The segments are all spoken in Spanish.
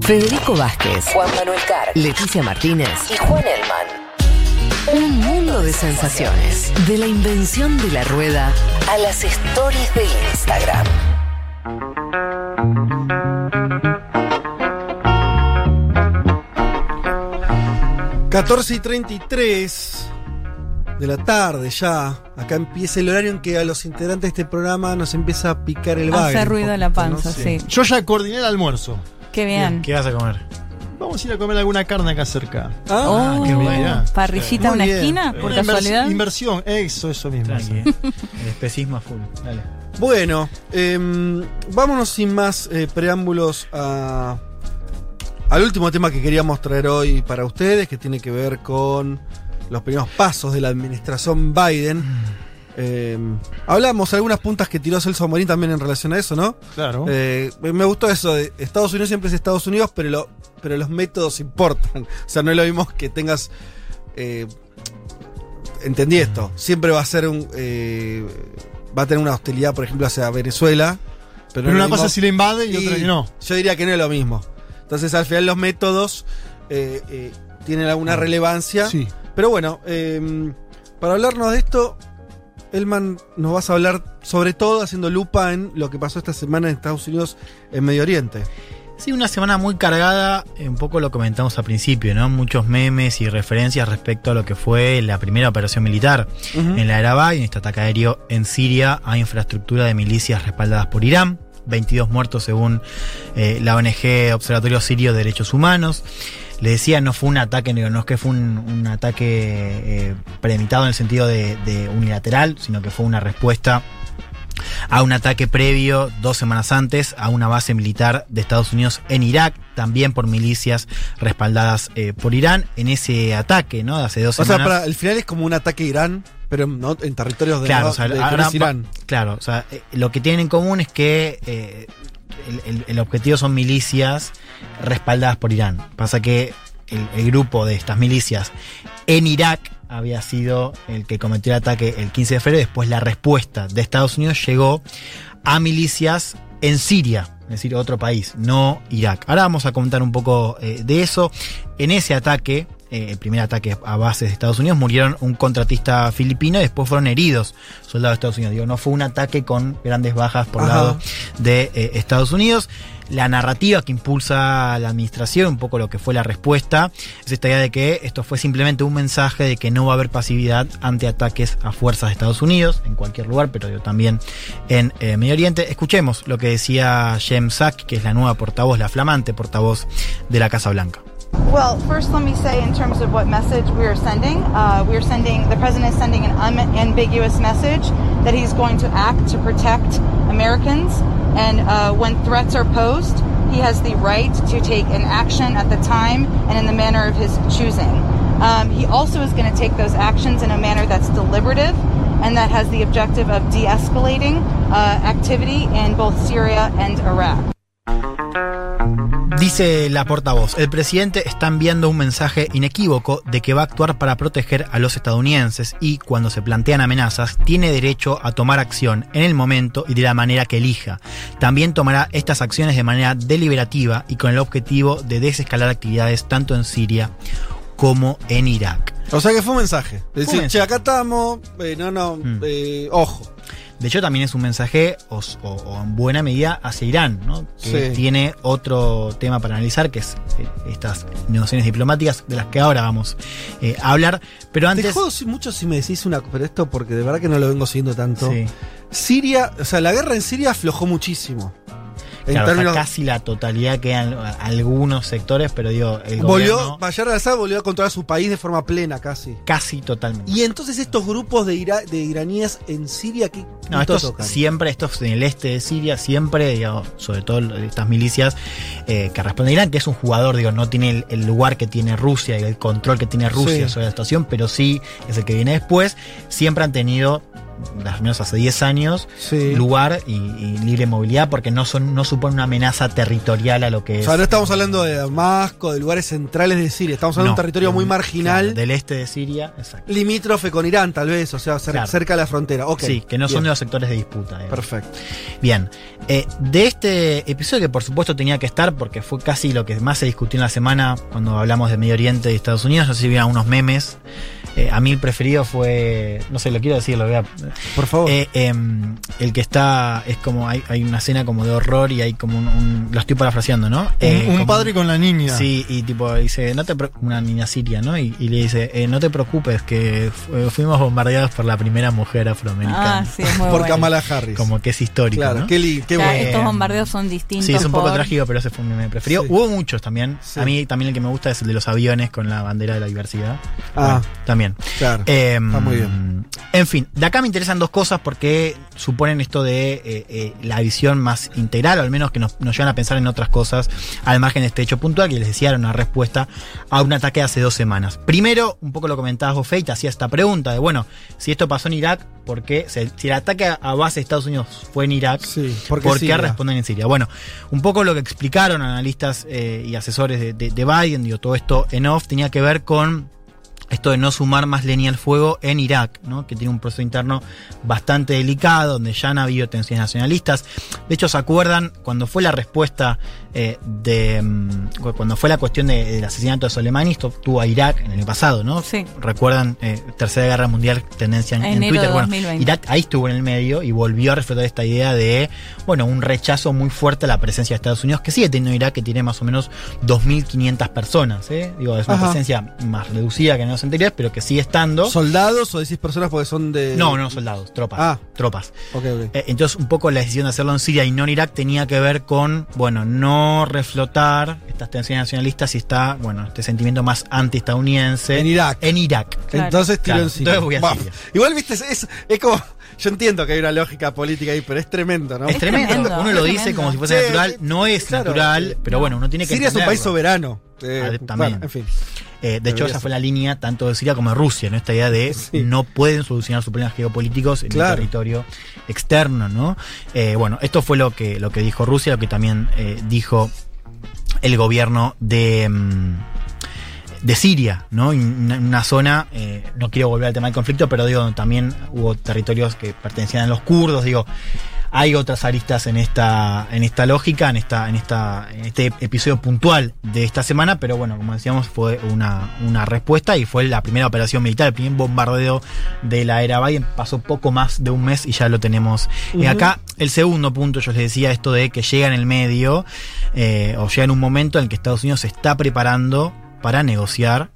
Federico Vázquez, Juan Manuel Carr, Leticia Martínez y Juan Elman. Un mundo de sensaciones. De la invención de la rueda a las stories de Instagram. 14 y 33 de la tarde ya. Acá empieza el horario en que a los integrantes de este programa nos empieza a picar el bagre. Hace ruido en la panza, sí. Yo ya coordiné el almuerzo. Qué bien. ¿Qué vas a comer? Vamos a ir a comer alguna carne acá cerca. Ah, Oh, qué bien. parrillita a Muy una bien. esquina, por Una invers- casualidad. Inversión, eso, eso mismo. Sí. El especismo a full. Dale. Bueno, em, vámonos sin más eh, preámbulos a, al último tema que queríamos traer hoy para ustedes, que tiene que ver con los primeros pasos de la administración Biden. Em, hablamos algunas puntas que tiró Celso Morín también en relación a eso, ¿no? Claro. Eh, me gustó eso de Estados Unidos siempre es Estados Unidos, pero, lo- pero los métodos importan. O sea, no es lo mismo que tengas. eh, entendí esto. Siempre va a ser un. eh, va a tener una hostilidad, por ejemplo, hacia Venezuela. Pero, Pero no es una cosa sí le invade y, otra que no. Yo diría que no es lo mismo. Entonces, al final, los métodos eh, eh, tienen alguna relevancia. Sí. Pero bueno, eh, para hablarnos de esto, Elman, nos vas a hablar sobre todo haciendo lupa en lo que pasó esta semana en Estados Unidos, en Medio Oriente. Sí, una semana muy cargada, eh, un poco lo comentamos al principio, ¿no? Muchos memes y referencias respecto a lo que fue la primera operación militar en la era Biden, este ataque aéreo en Siria a infraestructura de milicias respaldadas por Irán. 22 muertos según eh, la ONG Observatorio Sirio de Derechos Humanos. Le decía, no fue un ataque, no no es que fue un, un ataque eh, premeditado en el sentido de, de unilateral, sino que fue una respuesta a un ataque previo dos semanas antes a una base militar de Estados Unidos en Irak, también por milicias respaldadas eh, por Irán. En ese ataque, ¿no? De hace dos O sea, semanas. para, el final es como un ataque a Irán, pero no en territorios de, Claro, no- o sea, de- ahora Irán. Claro, o sea, eh, lo que tienen en común es que eh, el, objetivo son milicias respaldadas por Irán. Pasa que el, el grupo de estas milicias en Irak había sido el que cometió el ataque el 15 de febrero. Después la respuesta de Estados Unidos llegó a milicias en Siria, es decir, otro país, no Irak. Ahora vamos a comentar un poco eh, de eso. En ese ataque, eh, el primer ataque a bases de Estados Unidos, murieron un contratista filipino y después fueron heridos soldados de Estados Unidos. Digo, no fue un ataque con grandes bajas por Ajá. lado de eh, Estados Unidos. La narrativa que impulsa la administración, un poco lo que fue la respuesta, es esta idea de que esto fue simplemente un mensaje de que no va a haber pasividad ante ataques a fuerzas de Estados Unidos, en cualquier lugar, pero digo, también en eh, Medio Oriente. Escuchemos lo que decía Jem Saki, que es la nueva portavoz, la flamante portavoz de la Casa Blanca. Well, first, let me say, in terms of what message we are sending, uh, we are sending, the president is sending an unambiguous message that he's going to act to protect Americans. And uh, when threats are posed, he has the right to take an action at the time and in the manner of his choosing. Um, he also is going to take those actions in a manner that's deliberative and that has the objective of de escalating uh, activity in both Syria and Iraq. Dice la portavoz, el presidente está enviando un mensaje inequívoco de que va a actuar para proteger a los estadounidenses y, cuando se plantean amenazas, tiene derecho a tomar acción en el momento y de la manera que elija. También tomará estas acciones de manera deliberativa y con el objetivo de desescalar actividades tanto en Siria como en Irak. O sea que fue un mensaje. decir, che, acá estamos, eh, no, no, Mm. eh, ojo. De hecho, también es un mensaje, o, o- o en buena medida, hacia Irán, ¿no? que Sí. tiene otro tema para analizar, que es eh, estas negociaciones diplomáticas de las que ahora vamos eh, a hablar. Pero Te antes. jodo si- mucho si me decís una pero esto porque de verdad que no lo vengo siguiendo tanto. Sí. Siria, o sea, la guerra en Siria aflojó muchísimo. En Claro, o sea, términos- casi la totalidad quedan algunos sectores, pero digo, el volvió, gobierno Bashar al-Assad volvió a controlar su país de forma plena casi. casi totalmente. Y entonces estos grupos de, ira- de iraníes en Siria, ¿qué No, estos tocan? siempre, estos en el este de Siria, siempre, digamos, sobre todo estas milicias eh, que responden a Irán, que es un jugador, digo, no tiene el, el lugar que tiene Rusia y el control que tiene Rusia Sí. sobre la situación, pero sí es el que viene después, siempre han tenido al menos hace 10 años, Sí. lugar y, y libre movilidad porque no son no supone una amenaza territorial a lo que O es. sea, no estamos hablando de Damasco, de lugares centrales de Siria. Estamos hablando de un territorio muy marginal, claro, del este de Siria, exacto. limítrofe con Irán, tal vez, o sea, cer- Claro. cerca de la frontera. Ok. Sí, que no son de los sectores de disputa. Perfecto. Bien, eh, de este episodio que por supuesto tenía que estar porque fue casi lo que más se discutió en la semana cuando hablamos de Medio Oriente y Estados Unidos, no sé si vieron unos memes. Eh, a mí el preferido fue, no sé, lo quiero decir, lo voy a... Por favor. Eh, em, el que está, es como, hay, hay una escena como de horror y hay como un, un- lo estoy parafraseando, ¿no? Eh, un, un como- padre con la niña. Sí, y tipo dice, no te una niña siria, ¿no? Y, y le dice, eh, no te preocupes, que fu- fuimos bombardeados por la primera mujer afroamericana. Ah, sí, es muy por bueno. Kamala Harris. Como que es histórico, claro, ¿no? qué, qué O sea, bueno. estos bombardeos son distintos. Sí, es un poco por- trágico, pero ese fue mi preferido. Sí. Hubo muchos también. Sí. A mí también el que me gusta es el de los aviones con la bandera de la diversidad. Ah. Bueno, también. Claro. Eh, Está muy bien. En fin, de acá me interesan dos cosas porque suponen esto de eh, eh, la visión más integral, o al menos que nos, nos llevan a pensar en otras cosas al margen de este hecho puntual, que les decía era una respuesta a un ataque hace dos semanas. Primero, un poco lo comentabas vos, Fate, hacía esta pregunta de, bueno, si esto pasó en Irak, ¿por qué? Si el ataque a base de Estados Unidos fue en Irak, Sí, ¿Por qué Siria. responden en Siria? Bueno, un poco lo que explicaron analistas eh, y asesores de, de- de Biden, digo, todo esto en off, tenía que ver con esto de no sumar más leña al fuego en Irak, ¿no? que tiene un proceso interno bastante delicado, donde ya han habido tensiones nacionalistas. De hecho, ¿se acuerdan cuando fue la respuesta eh, de. mm, cu- cuando fue la cuestión de- del asesinato de Soleimani? Esto tuvo a Irak en el pasado, ¿no? Sí. Recuerdan, eh, Tercera Guerra Mundial, tendencia en, Twitter. de Bueno, 2020. Irak ahí estuvo en el medio y volvió a reflejar esta idea de, bueno, un rechazo muy fuerte a la presencia de Estados Unidos, que sigue teniendo Irak, que tiene más o menos 2.500 personas, ¿eh? Digo, es una Ajá. presencia más reducida que en los anteriores, pero que sigue estando. ¿Soldados o decís personas porque son de.? no, no, soldados, tropas. Ah. Tropas. Ok, ok. Eh, entonces, un poco la decisión de hacerlo en Siria y no en Irak tenía que ver con, bueno, no reflotar estas tensiones nacionalistas y está, bueno, este sentimiento más antiestadounidense. En Irak. En Irak. Claro. Entonces tiro Claro, en Siria. entonces voy a Bah, Siria. Igual, viste, es, es, es como. Yo entiendo que hay una lógica política ahí, pero es tremendo, ¿no? Es tremendo. tremendo, Uno es lo dice como si fuese Sí, natural. No es claro. natural, pero bueno, uno tiene que Siria es un país soberano. Eh, Ah, bueno, también. en fin. Eh, de hecho, esa fue la línea tanto de Siria como de Rusia, ¿no? Esta idea de Sí. no pueden solucionar sus problemas geopolíticos en Claro. un territorio externo, ¿no? Eh, bueno, esto fue lo que, lo que dijo Rusia, lo que también eh, dijo el gobierno de. mm, de Siria, ¿no? Una, una zona, no quiero volver al tema del conflicto, pero digo, también hubo territorios que pertenecían a los kurdos, digo, hay otras aristas en esta, en esta lógica, en esta, en esta, en este episodio puntual de esta semana, pero bueno, como decíamos, fue una, una respuesta y fue la primera operación militar, el primer bombardeo de la era Biden, pasó poco más de un mes y ya lo tenemos Ujú. acá. El segundo punto, yo les decía esto de que llega en el medio, eh, o llega en un momento en el que Estados Unidos se está preparando para negociar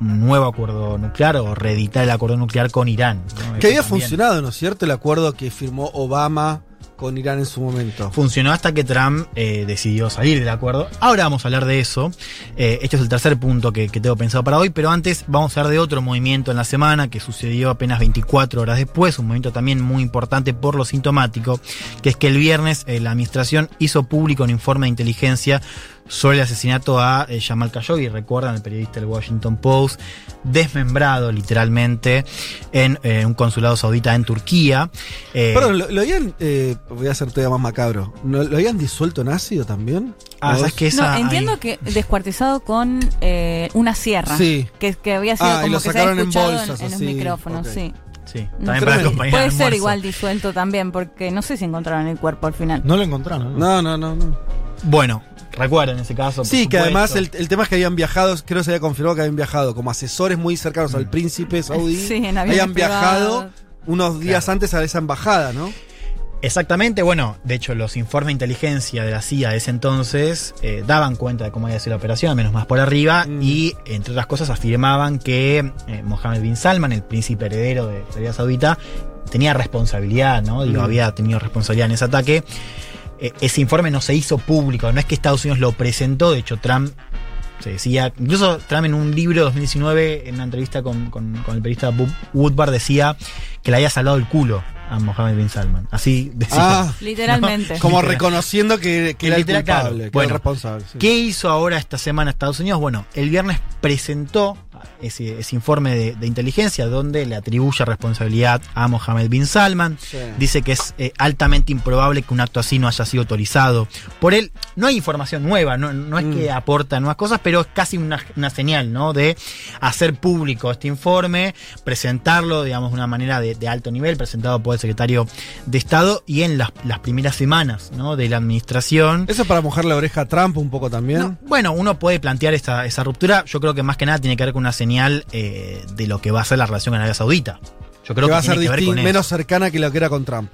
un nuevo acuerdo nuclear o reeditar el acuerdo nuclear con Irán. ¿no? Que había también funcionado, ¿no es cierto? El acuerdo que firmó Obama con Irán en su momento. Funcionó hasta que Trump eh, decidió salir del acuerdo. Ahora vamos a hablar de eso. Eh, este es el tercer punto que, que tengo pensado para hoy, pero antes vamos a hablar de otro movimiento en la semana que sucedió apenas 24 horas después, un movimiento también muy importante por lo sintomático, que es que el viernes eh, la administración hizo público un informe de inteligencia sobre el asesinato a eh, Jamal Khashoggi, recuerdan el periodista del Washington Post, desmembrado literalmente en eh, un consulado saudita en Turquía. Eh, Perdón, ¿lo, lo habían. eh, voy a hacer todavía más macabro. ¿No, ¿Lo habían disuelto en ácido también? ah, ¿O ¿sabes es- qué? Esa No, entiendo ahí- que descuartizado con eh, una sierra. Sí. Que, que había sido Ah, y como lo que se sacaron había en bolsas, en, los así, micrófonos, ok. sí. Sí, No, también para tremendo. acompañar Puede ser igual disuelto también, porque no sé si encontraron el cuerpo al final. No lo encontraron. ¿no? No, no, no, no. Bueno, recuerden ese caso. Sí, que además el, el tema es que habían viajado, creo que se había confirmado que habían viajado como asesores muy cercanos al príncipe saudí. Sí, en habían viajado unos días Claro. antes a esa embajada, ¿no? Exactamente, bueno, de hecho los informes de inteligencia de la CIA de ese entonces eh, daban cuenta de cómo había sido la operación, al menos más por arriba, Mm. y entre otras cosas afirmaban que eh, Mohammed bin Salman, el príncipe heredero de Arabia Saudita, tenía responsabilidad, ¿no? Digo, Mm. había tenido responsabilidad en ese ataque. Eh, ese informe no se hizo público, no es que Estados Unidos lo presentó, de hecho Trump se decía, incluso Trump en un libro de 2019, en una entrevista con, con- con el periodista Bob Woodward, decía que le había salvado el culo a Mohammed bin Salman. Así decía. Ah, Literalmente. como Literal. reconociendo que, que era el claro. culpable, era el responsable. sí. ¿Qué hizo ahora esta semana Estados Unidos? Bueno, el viernes presentó ese, ese informe de, de inteligencia donde le atribuye responsabilidad a Mohammed bin Salman. Sí. Dice que es eh, altamente improbable que un acto así no haya sido autorizado por él. No hay información nueva, no, no es que aporta nuevas cosas, pero es casi una, una señal, ¿no? De hacer público este informe, presentarlo, digamos, de una manera de, de alto nivel, presentado por el secretario de Estado y en las, las primeras semanas, ¿no? De la administración. Eso es para mojar la oreja a Trump un poco también. No, bueno, uno puede plantear esa, esa ruptura. Yo creo que más que nada tiene que ver con una señal eh, de lo que va a ser la relación con Arabia Saudita. Yo creo que que, va a ser que ver con eso. menos cercana que lo que era con Trump.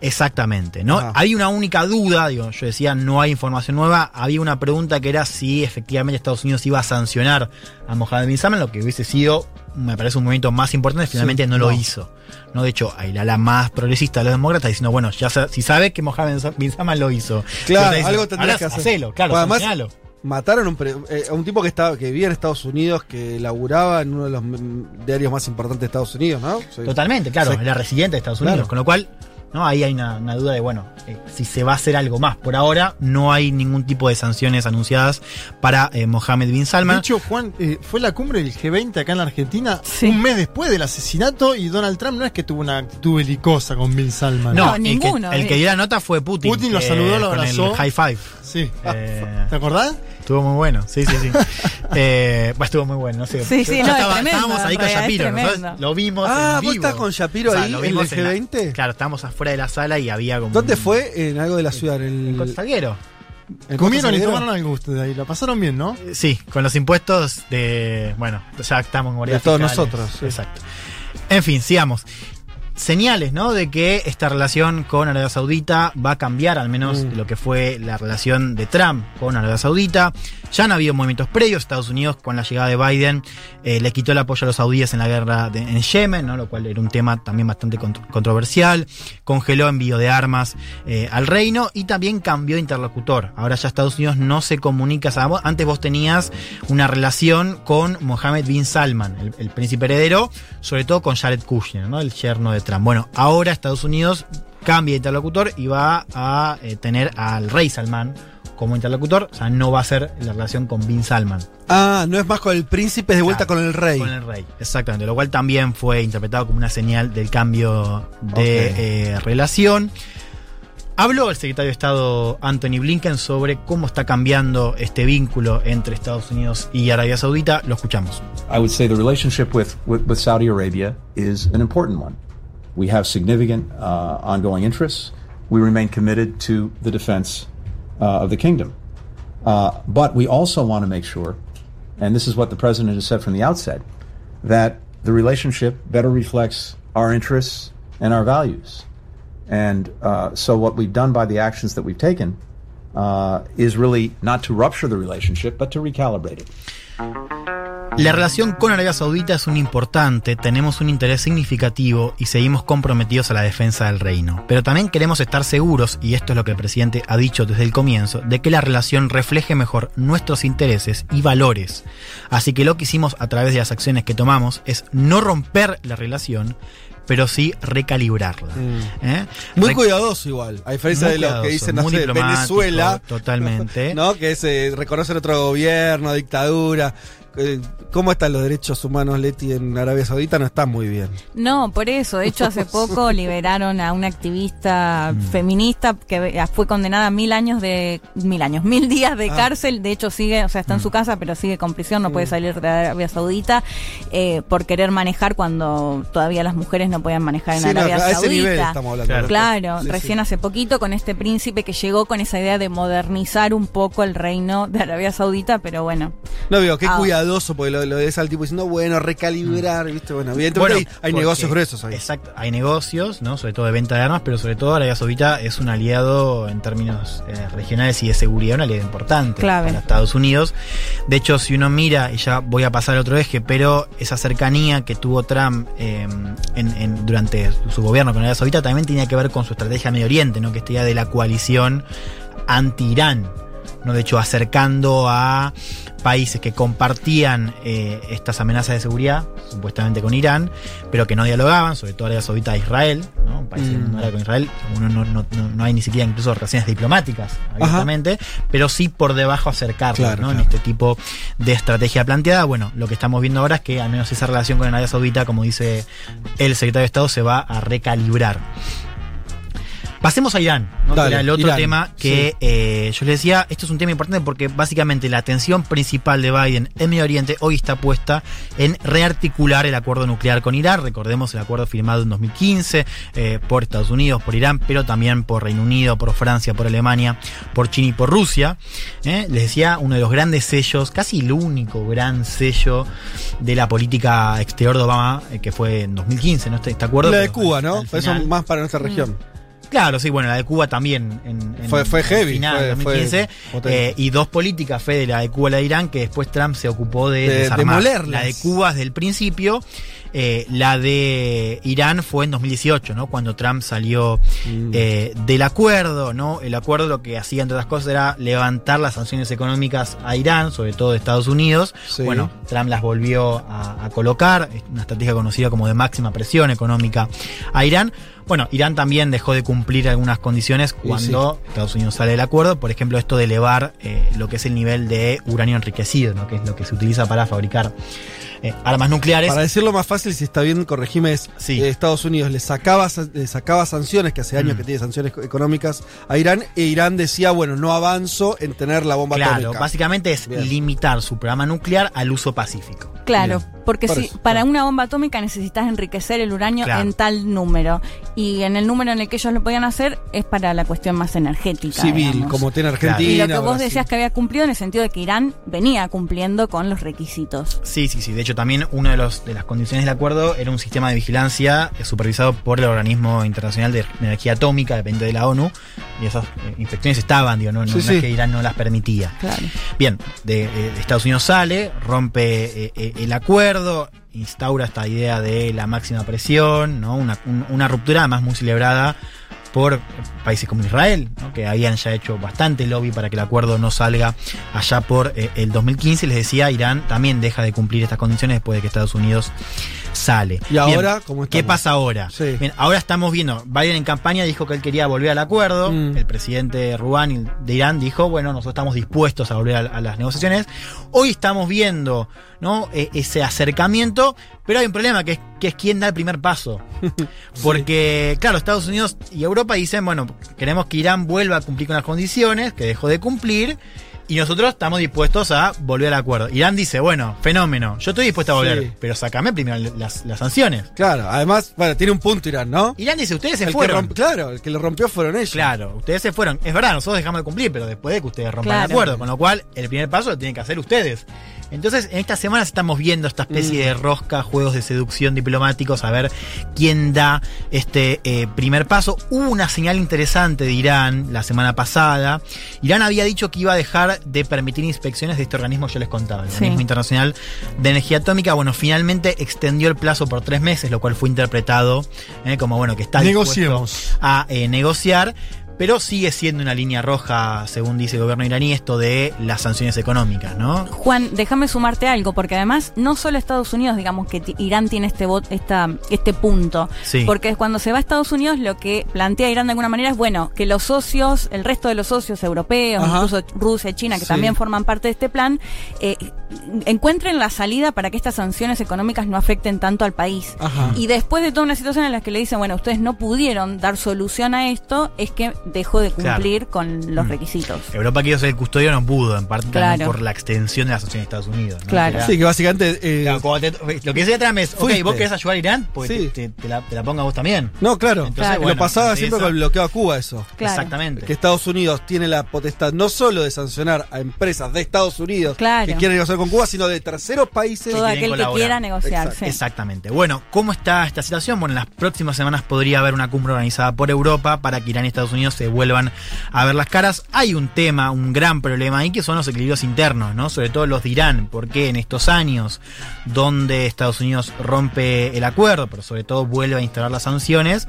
Exactamente, ¿no? Hay una única duda, digo, yo decía no hay información nueva, había una pregunta que era si efectivamente Estados Unidos iba a sancionar a Mohammed bin Salman, lo que hubiese sido, me parece un movimiento más importante, finalmente Sí, no lo hizo. ¿no? De hecho, hay la ala más progresista de los demócratas diciendo, bueno, ya si sabe que Mohammed bin Salman lo hizo. Claro, Entonces, algo tendrás que hacer. hacelo, claro, Bueno, además. Mataron a un, eh, a un tipo que estaba que vivía en Estados Unidos, que laburaba en uno de los diarios más importantes de Estados Unidos, ¿no? Sí. Totalmente, claro, Sí. era residente de Estados Unidos, Claro. con lo cual, ¿no? Ahí hay una, una duda de, bueno, eh, si se va a hacer algo más. Por ahora no hay ningún tipo de sanciones anunciadas para eh, Mohammed bin De Salman. hecho, Juan, eh, fue la cumbre del G20 acá en la Argentina Sí. un mes después del asesinato y Donald Trump no es que tuvo una actitud belicosa con Bin Salman. no, No, el, ninguno, que, el eh. que dio la nota fue Putin. Putin lo saludó, lo con abrazó. El high five. Sí. Eh, ¿Te acordás? Estuvo muy bueno, sí, sí, sí. eh, pues estuvo muy bueno, no sé. Sí, sí, no, es estaba- tremendo, estábamos ahí con es Shapiro, nosotros lo vimos. Ah, en ¿vos vivo. estás con Shapiro ahí, lo en el vimos la- G20? claro, estábamos afuera de la sala y había como. ¿Dónde un- fue? En algo de la ciudad. En En el, Costa Salguero. en Comieron y tomaron algo ustedes ahí. La pasaron bien, ¿no? Eh, Sí, con los impuestos de. Bueno, ya estamos en De todos fiscales. nosotros, sí. Exacto. En fin, sigamos. Señales, ¿no? De que esta relación con Arabia Saudita va a cambiar, al menos Mm. lo que fue la relación de Trump con Arabia Saudita. Ya han habido movimientos previos. Estados Unidos, con la llegada de Biden, eh, le quitó el apoyo a los saudíes en la guerra de- en Yemen, ¿no? Lo cual era un tema también bastante contro- controversial. Congeló envío de armas eh, al reino y también cambió interlocutor. Ahora ya Estados Unidos no se comunica. antes vos tenías una relación con Mohammed bin Salman, el, el príncipe heredero, sobre todo con Jared Kushner, ¿no? el yerno de Trump. Bueno, ahora Estados Unidos cambia de interlocutor y va a eh, tener al rey Salman como interlocutor, o sea, no va a ser la relación con bin Salman. Ah, no es más con el príncipe, es de vuelta Claro, con el rey. Con el rey, exactamente. Lo cual también fue interpretado como una señal del cambio de Ok. eh, relación. Habló el secretario de Estado Anthony Blinken sobre cómo está cambiando este vínculo entre Estados Unidos y Arabia Saudita. Lo escuchamos. I would say the relationship with, with, with Saudi Arabia is an important one. We have significant uh, ongoing interests. We remain committed to the defense uh, of the kingdom. Uh, but we also want to make sure, and this is what the president has said from the outset, that the relationship better reflects our interests and our values. And uh, so, what we've done by the actions that we've taken uh, is really not to rupture the relationship, but to recalibrate it. La relación con Arabia Saudita es un importante, tenemos un interés significativo y seguimos comprometidos a la defensa del reino. Pero también queremos estar seguros, y esto es lo que el presidente ha dicho desde el comienzo, de que la relación refleje mejor nuestros intereses y valores. Así que lo que hicimos a través de las acciones que tomamos es no romper la relación, pero sí recalibrarla. ¿eh? Muy Re- cuidadoso igual, a diferencia de lo que dicen, no sé, Venezuela. totalmente. ¿No? Que es eh, reconocer otro gobierno, dictadura. Eh, ¿Cómo están los derechos humanos, Leti, en Arabia Saudita? No están muy bien. No, por eso. De hecho, hace poco liberaron a una activista Mm. feminista que fue condenada a mil años de. mil años, mil días de Ah. cárcel. De hecho, sigue, o sea, está en su casa, pero sigue con prisión, no puede salir de Arabia Saudita eh, por querer manejar cuando todavía las mujeres no podían manejar en Sí, no, Arabia ese Saudita. nivel estamos hablando. Claro. Claro, Sí, recién sí. hace poquito con este príncipe que llegó con esa idea de modernizar un poco el reino de Arabia Saudita, pero bueno. No digo, qué Ah. Cuidadoso, porque lo, lo ves al tipo diciendo, bueno, recalibrar, ¿viste? Bueno, evidentemente Bueno, hay, negocios gruesos ahí. Exacto, hay negocios, ¿no? Sobre todo de venta de armas, pero sobre todo Arabia Saudita es un aliado en términos eh, regionales y de seguridad, un aliado importante Clave. para Estados Unidos. De hecho, si uno mira, y ya voy a pasar a otro eje, pero esa cercanía que tuvo Trump eh, en- en- durante su gobierno con Arabia Saudita también tenía que ver con su estrategia Medio Oriente, ¿no? Que esta idea de la coalición anti-Irán. ¿no? De hecho, acercando a países que compartían eh, estas amenazas de seguridad, supuestamente con Irán, pero que no dialogaban, sobre todo Arabia Saudita e Israel, ¿no? Un país Mm. árabe con Israel, uno no, no- no- no hay ni siquiera incluso relaciones diplomáticas abiertamente, pero sí por debajo acercarlos, Claro, ¿no? En claro. este tipo de estrategia planteada. Bueno, lo que estamos viendo ahora es que al menos esa relación con Arabia Saudita, como dice el secretario de Estado, se va a recalibrar. Pasemos a Irán, ¿no? Dale, que era el otro Irán, tema que sí. eh, yo les decía, esto es un tema importante porque básicamente la atención principal de Biden en Medio Oriente hoy está puesta en rearticular el acuerdo nuclear con Irán. Recordemos el acuerdo firmado en 2015 eh, por Estados Unidos, por Irán, pero también por Reino Unido, por Francia, por Alemania, por China y por Rusia. ¿eh? Les decía, uno de los grandes sellos, casi el único gran sello de la política exterior de Obama, eh, que fue en 2015, ¿no? Este, este acuerdo. La de Cuba, ¿no? Eso más para nuestra región. Claro, sí, bueno, la de Cuba también. En, en- Fue- fue heavy, final, fue- 2015. fue eh, y dos políticas, Fede, la de Cuba y la de Irán, que después Trump se ocupó de, De desarmar. La de Cuba desde el principio. Eh, la de Irán fue en 2018, ¿no? Cuando Trump salió Mm. eh, del acuerdo, ¿no? El acuerdo lo que hacía, entre otras cosas, era levantar las sanciones económicas a Irán, sobre todo de Estados Unidos. Sí. Bueno, Trump las volvió a, a colocar, una estrategia conocida como de máxima presión económica a Irán. Bueno, Irán también dejó de cumplir algunas condiciones cuando Estados Unidos sale del acuerdo, por ejemplo, esto de elevar eh, lo que es el nivel de uranio enriquecido, ¿no? que es lo que se utiliza para fabricar eh, armas nucleares. Para decirlo más fácil, si está bien, corregime, es Sí. eh, Estados Unidos le sacaba, sa- le sacaba sanciones, que hace años Mm. que tiene sanciones co- económicas a Irán, e Irán decía, bueno, no avanzo en tener la bomba Claro, atómica. básicamente es Bien. limitar su programa nuclear al uso pacífico. Claro, Bien. Porque Por si eso, para claro. una bomba atómica necesitas enriquecer el uranio Claro. en tal número. Y en el número en el que ellos lo podían hacer es para la cuestión más energética. Civil, digamos. como tiene Claro. Argentina. Y lo que vos Brasil. decías que había cumplido en el sentido de que Irán venía cumpliendo con los requisitos. Sí, sí, sí. De hecho, también una de, los, de las condiciones del acuerdo era un sistema de vigilancia eh, supervisado por el Organismo Internacional de Energía Atómica, dependiente de la ONU, y esas eh, inspecciones estaban, digo, no, no- Sí, no sí. es que Irán no las permitía. Claro. Bien, de, eh, Estados Unidos sale, rompe eh, eh, el acuerdo, instaura esta idea de la máxima presión, ¿no? una, un- una ruptura además muy celebrada por países como Israel, que habían ya hecho bastante lobby para que el acuerdo no salga allá por eh, el 2015. Les decía, Irán también deja de cumplir estas condiciones después de que Estados Unidos sale. ¿Y ahora cómo ¿Qué pasa ahora? Sí. Bien, ahora estamos viendo, Biden en campaña dijo que él quería volver al acuerdo, Mm. el presidente Rouhani de Irán dijo, bueno, nosotros estamos dispuestos a volver a, a las negociaciones. Hoy estamos viendo ¿no? E- ese acercamiento, pero hay un problema que es, que es quién da el primer paso. Porque, claro, Estados Unidos y Europa dicen, bueno, queremos que Irán vuelva a cumplir con las condiciones, que dejó de cumplir. Y nosotros estamos dispuestos a volver al acuerdo. Irán dice, bueno, fenómeno, yo estoy dispuesto a volver, Sí. pero sacame primero las, las sanciones. Claro, además, bueno, tiene un punto Irán, ¿no? Irán dice, ustedes se El que fueron. romp- claro, el que lo rompió fueron ellos. Claro, ustedes se fueron. Es verdad, nosotros dejamos de cumplir, pero después de que ustedes rompan el acuerdo. Con lo cual, el primer paso lo tienen que hacer ustedes. Entonces, en estas semanas estamos viendo esta especie de rosca, juegos de seducción diplomáticos, a ver quién da este eh, primer paso. Hubo una señal interesante de Irán la semana pasada. Irán había dicho que iba a dejar de permitir inspecciones de este organismo que yo les contaba, el Sí. Organismo Internacional de Energía Atómica. Bueno, finalmente extendió el plazo por tres meses, lo cual fue interpretado eh, como, bueno, que está dispuesto a eh, negociar, pero sigue siendo una línea roja, según dice el gobierno iraní, esto de las sanciones económicas, ¿no? Juan, déjame sumarte algo, porque además no solo Estados Unidos, digamos que Irán tiene este vot, esta, este punto, Sí. porque cuando se va a Estados Unidos lo que plantea Irán de alguna manera es bueno que los socios, el resto de los socios europeos, Ajá. incluso Rusia y China, que Sí. también forman parte de este plan, eh, encuentren la salida para que estas sanciones económicas no afecten tanto al país. Ajá. Y después de toda una situación en la que le dicen, bueno, ustedes no pudieron dar solución a esto, es que dejó de Claro. cumplir con los Mm. requisitos. Europa quiso ser el custodio, no pudo, en parte también Claro. por la extensión de las sanciones de Estados Unidos. ¿no? Claro. Sí, que básicamente. eh, Claro, cuando te- lo que decía Trump es, ok, Fuiste. vos querés ayudar a Irán, pues Sí. te, la, te la ponga vos también. no, claro. Entonces, Claro. Lo pasaba siempre eso- con el bloqueo a Cuba, eso. Claro. Exactamente. Que Estados Unidos tiene la potestad no solo de sancionar a empresas de Estados Unidos Claro. que quieren negociar con Cuba, sino de terceros países. Todo aquel que quiera negociar. Sí. Exactamente. Bueno, ¿cómo está esta situación? Bueno, en las próximas semanas podría haber una cumbre organizada por Europa para que Irán y Estados Unidos se vuelvan a ver las caras. Hay un tema, un gran problema ahí que son los equilibrios internos, ¿no? Sobre todo los de Irán, porque en estos años donde Estados Unidos rompe el acuerdo, pero sobre todo vuelve a instalar las sanciones,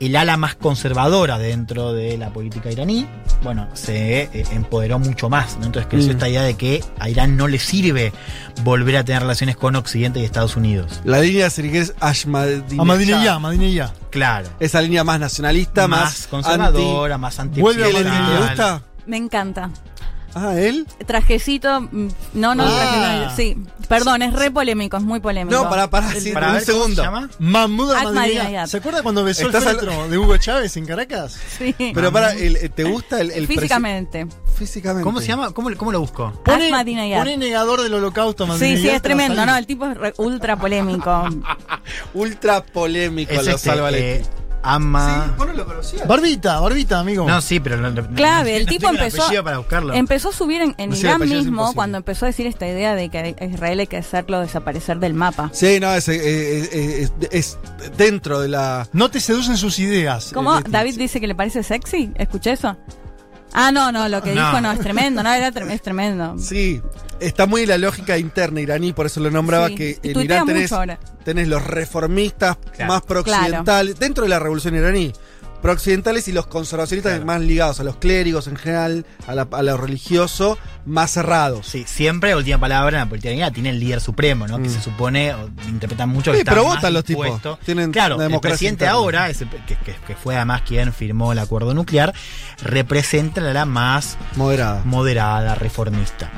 el ala más conservadora dentro de la política iraní, bueno, se eh, empoderó mucho más. ¿no? Entonces creció Mm. esta idea de que a Irán no le sirve volver a tener relaciones con Occidente y Estados Unidos. La línea si querés, Ahmadinejad. Claro. Esa línea más nacionalista, más, más conservadora, más anti Vuelve a anti- ¿Qué le- Ahmadinejad. ¿Te gusta? Me encanta. Ah, él. Trajecito, mm, no, no, Ah. traje, no, sí. Perdón, es re polémico, es muy polémico. No, para, para, sí, Para un ver cómo se segundo. llama. Mahmoud Ahmadinejad. Ahmadinejad. ¿Se acuerda cuando besó el Estás al- féretro de Hugo Chávez en Caracas? Sí. Pero para, el- eh, ¿te gusta el, el presi- Físicamente. Físicamente. ¿Cómo se llama? ¿Cómo, cómo lo busco? Pone, Ahmadinejad. pone negador del holocausto Sí, Ahmadinejad, sí, te va es a tremendo, salir. ¿no? El tipo es re- ultra polémico. Ultra polémico Es lo este, salva eh, Leti. Ama. Sí, vos no lo conocías. Barbita, barbita, amigo. No, sí, pero no, no- Clave, no- el no tipo empezó, para buscarlo. empezó a subir en, en Irán es mismo cuando empezó a decir esta idea de que a Israel hay que hacerlo desaparecer del mapa. Sí, no, es, eh, eh, es- es dentro de la. No te seducen sus ideas. ¿Cómo? eh. ¿David dice que le parece sexy? ¿Escuché eso? Ah, no, no, lo que No. dijo no, es tremendo, no, era trem- es tremendo. Sí, está muy la lógica interna iraní, por eso lo nombraba Sí, que en Irán tenés, tenés los reformistas Claro. más prooccidentales, dentro de la revolución iraní, prooccidentales y los conservacionistas Claro. más ligados a los clérigos en general, a, la- a lo religioso, más cerrados. Sí, siempre, última palabra, en la política tiene el líder supremo, ¿no? Que Mm. se supone, o interpretan mucho que Sí, está pero votan los tipos. Tienen claro, el presidente interna. ahora, ese que, que- que fue además quien firmó el acuerdo nuclear, representa la más Moderada. moderada, reformista.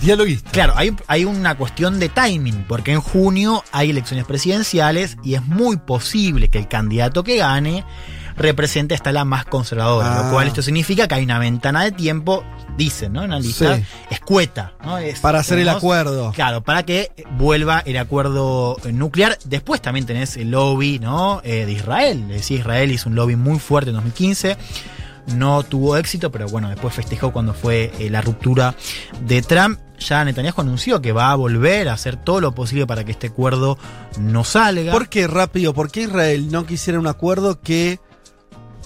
Dialoguista. Claro, hay, hay una cuestión de timing, porque en junio hay elecciones presidenciales y es muy posible que el candidato que gane represente hasta la más conservadora, Ah. lo cual esto significa que hay una ventana de tiempo, dicen, ¿no? Analistas, Sí. escueta, ¿no? Es- Para hacer el acuerdo. Claro, para que vuelva el acuerdo nuclear. Después también tenés el lobby, ¿no? Eh, de Israel. Es decir, Israel hizo un lobby muy fuerte en 2015. No tuvo éxito, pero bueno, después festejó cuando fue eh, la ruptura de Trump. Ya Netanyahu anunció que va a volver a hacer todo lo posible para que este acuerdo no salga. ¿Por qué rápido? ¿Por qué Israel no quisiera un acuerdo que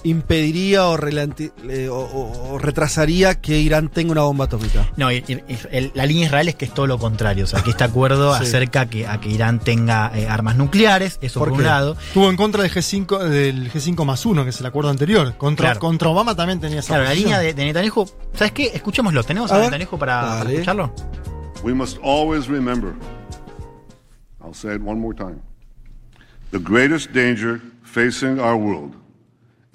impediría o, eh, o- o- o retrasaría que Irán tenga una bomba atómica? No, y- y- y el- la línea de Israel es que es todo lo contrario. O sea, que este acuerdo Sí. acerca que, a que Irán tenga eh, armas nucleares, eso ¿Por un lado. Estuvo en contra del G5, del G5 más 1, que es el acuerdo anterior. Contra, Claro. contra Obama también tenía esa Claro, la línea de, de Netanyahu, ¿sabes qué? Escuchémoslo. ¿Tenemos A a. Netanyahu para, para escucharlo? We must always remember, I'll say it one more time, the greatest danger facing our world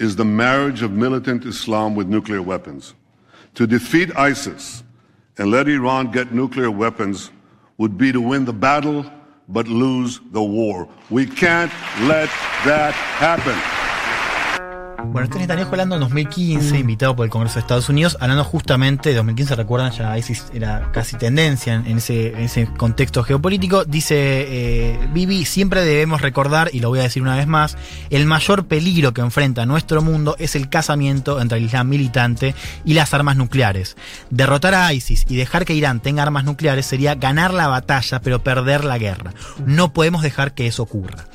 is the marriage of militant Islam with nuclear weapons. To defeat ISIS and let Iran get nuclear weapons would be to win the battle but lose the war. We can't let that happen. Bueno, este es Netanyahu hablando en 2015, invitado por el Congreso de Estados Unidos, hablando justamente de 2015, recuerdan, ya ISIS era casi tendencia en, ese, contexto geopolítico. Dice eh, Bibi, siempre debemos recordar, y lo voy a decir una vez más, el mayor peligro que enfrenta nuestro mundo es el casamiento entre el Islam militante y las armas nucleares. Derrotar a ISIS y dejar que Irán tenga armas nucleares sería ganar la batalla, pero perder la guerra. No podemos dejar que eso ocurra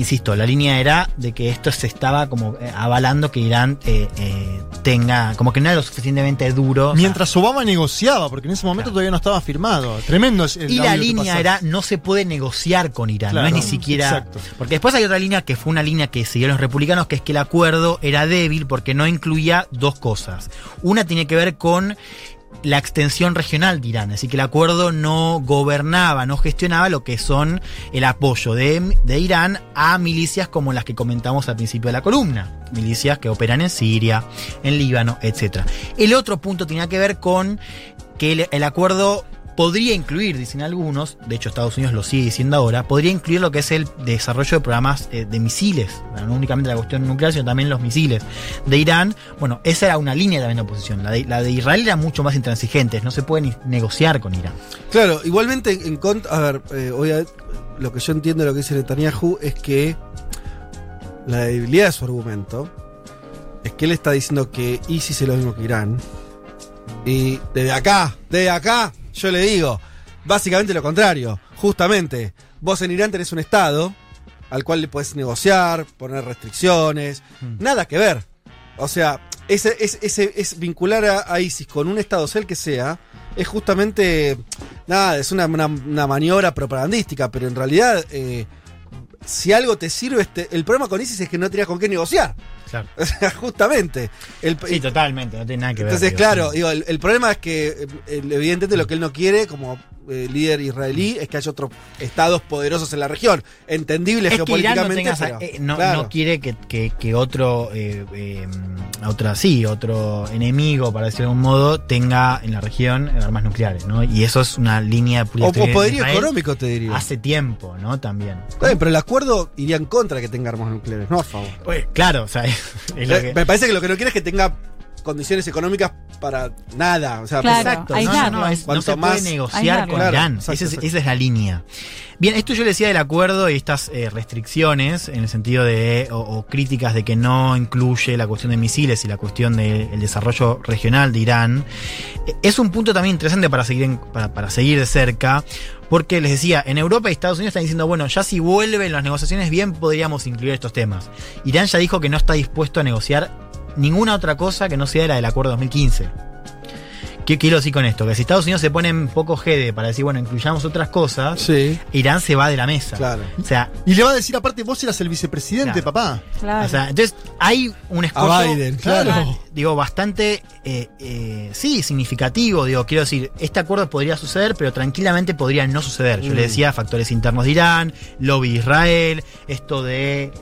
insisto, la línea era de que esto se estaba como eh, avalando que Irán eh, eh, tenga, como que no era lo suficientemente duro. o sea, Mientras Obama negociaba, porque en ese momento Claro. todavía no estaba firmado. Tremendo es el y la línea era no se puede negociar con Irán, Claro, no es ni siquiera. exacto. Porque después hay otra línea que fue una línea que siguieron los republicanos, que es que el acuerdo era débil porque no incluía dos cosas. Una tiene que ver con la extensión regional de Irán, así que el acuerdo no gobernaba, no gestionaba lo que son el apoyo de, de Irán a milicias como las que comentamos al principio de la columna, milicias que operan en Siria, en Líbano, etc. El otro punto tenía que ver con que el, el acuerdo podría incluir, dicen algunos, de hecho Estados Unidos lo sigue diciendo ahora, podría incluir lo que es el desarrollo de programas eh, de misiles, no únicamente la cuestión nuclear, sino también los misiles de Irán. Bueno, esa era una línea también de oposición. La de, la de Israel era mucho más intransigente, no se puede negociar con Irán. Claro, igualmente en contra. A ver, eh, lo que yo entiendo de lo que dice Netanyahu es que la debilidad de su argumento es que él está diciendo que ISIS es lo mismo que Irán. Y desde acá, desde acá, yo le digo, básicamente lo contrario. Justamente, vos en Irán tenés un Estado al cual le podés negociar, poner restricciones, nada que ver. O sea, ese, ese, ese- es vincular a, a ISIS con un Estado, sea el que sea, es justamente, nada, es una, una- una maniobra propagandística, pero en realidad eh, si algo te sirve, este, el problema con ISIS es que no tenías con qué negociar. Claro. O sea, justamente. El, Sí, totalmente, no tiene nada que ver. entonces, digo, claro, sí. digo, el, el problema es que eh, evidentemente lo que él no quiere como eh, líder israelí es que haya otros estados poderosos en la región. Entendible Es que Irán no, geopolíticamente. eh, no, claro. no quiere que, que- que otro, eh, otra, sí, otro enemigo, para decirlo de algún modo, tenga en la región armas nucleares, ¿no? Y eso es una línea o, política o de poderío económico, te diría. Hace tiempo, ¿no? También. Pero el acuerdo iría en contra de que tenga armas nucleares, no a favor. Pues, claro, o sea, es lo que- Me parece que lo que no quiere es que tenga condiciones económicas para nada. O sea, Claro. Exacto, no, no, no, es- no se más- puede negociar con Claro, Irán. exacto, Esa es- exacto. esa es la línea. Bien, esto yo le decía del acuerdo y estas eh, restricciones en el sentido de, o, o críticas de que no incluye la cuestión de misiles y la cuestión del desarrollo regional de Irán, eh, es un punto también interesante para seguir, en- para, para seguir de cerca. Porque les decía, en Europa y Estados Unidos están diciendo, bueno, ya si vuelven las negociaciones, bien podríamos incluir estos temas. Irán ya dijo que no está dispuesto a negociar ninguna otra cosa que no sea la del acuerdo 2015. ¿Qué quiero decir con esto? Que si Estados Unidos se pone un poco jede para decir, bueno, incluyamos otras cosas, Sí, Irán se va de la mesa. claro. O sea, Y le va a decir, aparte, vos eras el vicepresidente, Claro. papá. Claro. o sea, entonces hay un escollo, A Biden, claro. digo, bastante, eh, eh, sí, significativo. Digo, quiero decir, este acuerdo podría suceder, pero tranquilamente podría no suceder. Yo Mm. le decía, factores internos de Irán, lobby de Israel, esto de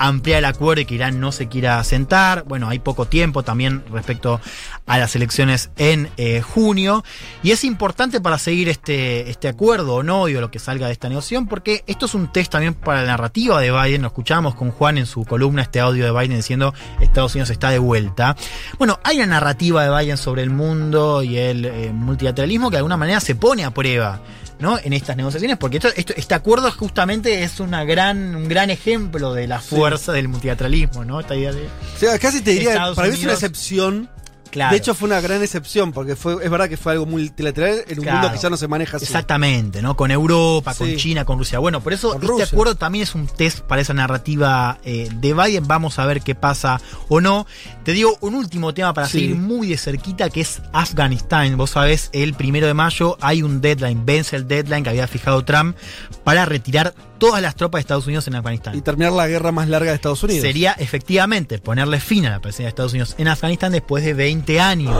ampliar el acuerdo y que Irán no se quiera sentar. Bueno, hay poco tiempo también respecto a las elecciones en eh, junio. Y es importante para seguir este, este acuerdo o no, digo, lo que salga de esta negociación, porque esto es un test también para la narrativa de Biden. Lo escuchábamos con Juan en su columna, este audio de Biden diciendo Estados Unidos está de vuelta. Bueno, hay una narrativa de Biden sobre el mundo y el eh, multilateralismo que de alguna manera se pone a prueba. ¿No? en estas negociaciones, porque esto, esto- este acuerdo justamente es una gran, un gran ejemplo de la fuerza del multilateralismo, ¿no? Esta idea de. O sea, casi te diría, Estados para mí es una excepción. Claro. De hecho, fue una gran excepción, porque fue, es verdad que fue algo multilateral en un Claro. mundo que ya no se maneja así. Exactamente, ¿no? Con Europa, con Sí. China, con Rusia. Bueno, por eso Con este Rusia. acuerdo también es un test para esa narrativa eh, de Biden. Vamos a ver qué pasa o no. Te digo un último tema para Sí. seguir muy de cerquita, que es Afganistán. Vos sabés, el primero de mayo hay un deadline, vence el deadline que había fijado Trump para retirar todas las tropas de Estados Unidos en Afganistán. Y terminar la guerra más larga de Estados Unidos. Sería efectivamente ponerle fin a la presencia de Estados Unidos en Afganistán después de 20 años.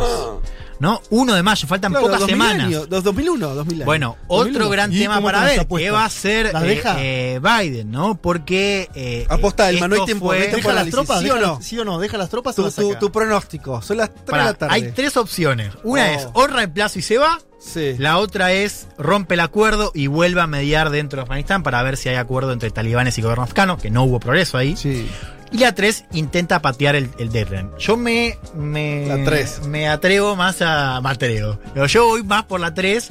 ¿No? 1 de mayo, faltan Claro, pocas 2000 semanas. años, dos- 2001, 2000 años. Bueno, 2001. otro gran ¿Y tema para ver? ¿qué va a hacer ¿Las eh, eh, Biden, no? Porque... eh, Aposta, hay esto tiempo, fue- ¿Deja las tropas? ¿sí o no? ¿Sí o no? ¿Deja las tropas Tu, pronóstico, son las 3 Pará, de la tarde. hay tres opciones. Una Oh. es honra el plazo y se va. Sí. La otra es rompe el acuerdo y vuelve a mediar dentro de Afganistán para ver si hay acuerdo entre talibanes y gobierno afgano, que no hubo progreso ahí. Sí. Y la 3 intenta patear el, el deadline. Yo me, me, La tres. me atrevo más a. Me atrevo. Yo voy más por la 3,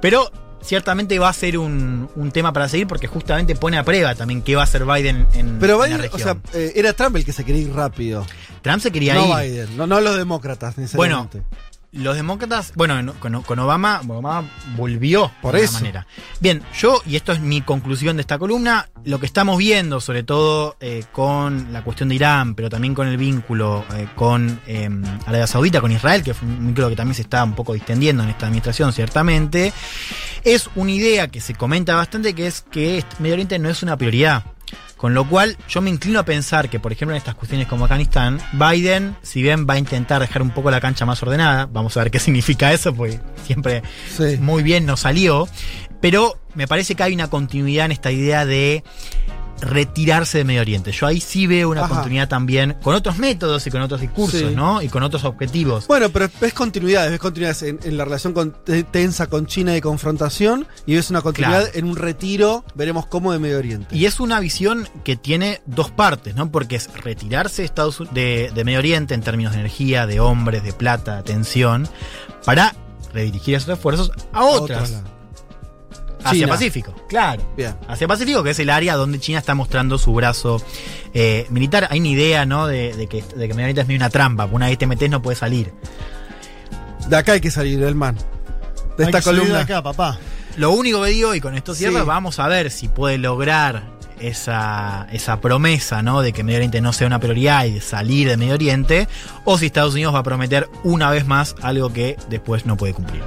pero ciertamente va a ser un, un tema para seguir porque justamente pone a prueba también qué va a hacer Biden en, Pero en la Biden, o sea, eh, era Trump el que se quería ir rápido. Trump se quería no ir. Biden, no, no los demócratas Bueno, necesariamente. Los demócratas, bueno, no- con, con Obama, Obama volvió Por de eso. manera. Bien, yo, y esto es mi conclusión de esta columna, lo que estamos viendo, sobre todo eh, con la cuestión de Irán, pero también con el vínculo eh, con eh, Arabia Saudita, con Israel, que fue un vínculo que también se está un poco distendiendo en esta administración, ciertamente, es una idea que se comenta bastante, que es que Medio Oriente no es una prioridad. Con lo cual, yo me inclino a pensar que, por ejemplo, en estas cuestiones como Afganistán, Biden, si bien va a intentar dejar un poco la cancha más ordenada, vamos a ver qué significa eso, porque siempre Sí. muy bien nos salió, pero me parece que hay una continuidad en esta idea de retirarse de Medio Oriente. Yo ahí sí veo una Ajá. continuidad también con otros métodos y con otros discursos, Sí. ¿no? Y con otros objetivos. Bueno, pero ves continuidades, ves continuidades en, en la relación con- tensa con China de confrontación y ves una continuidad Claro. en un retiro, veremos cómo de Medio Oriente. Y es una visión que tiene dos partes, ¿no? Porque es retirarse de, Estados, de, de Medio Oriente en términos de energía, de hombres, de plata, de atención, para redirigir esos esfuerzos a A otras. lado. Hacia China. Pacífico, claro. Bien. Hacia Pacífico, que es el área donde China está mostrando su brazo eh, militar. Hay una idea, ¿no? De, de que, de que Medio Oriente es medio una trampa. Una vez te metes no puedes salir. De acá hay que salir, el man. De Hay esta que salir columna. de acá, papá. Lo único que digo, y con esto cierro, Sí. vamos a ver si puede lograr esa, esa promesa, ¿no? De que Medio Oriente no sea una prioridad y de salir de Medio Oriente, o si Estados Unidos va a prometer una vez más algo que después no puede cumplir.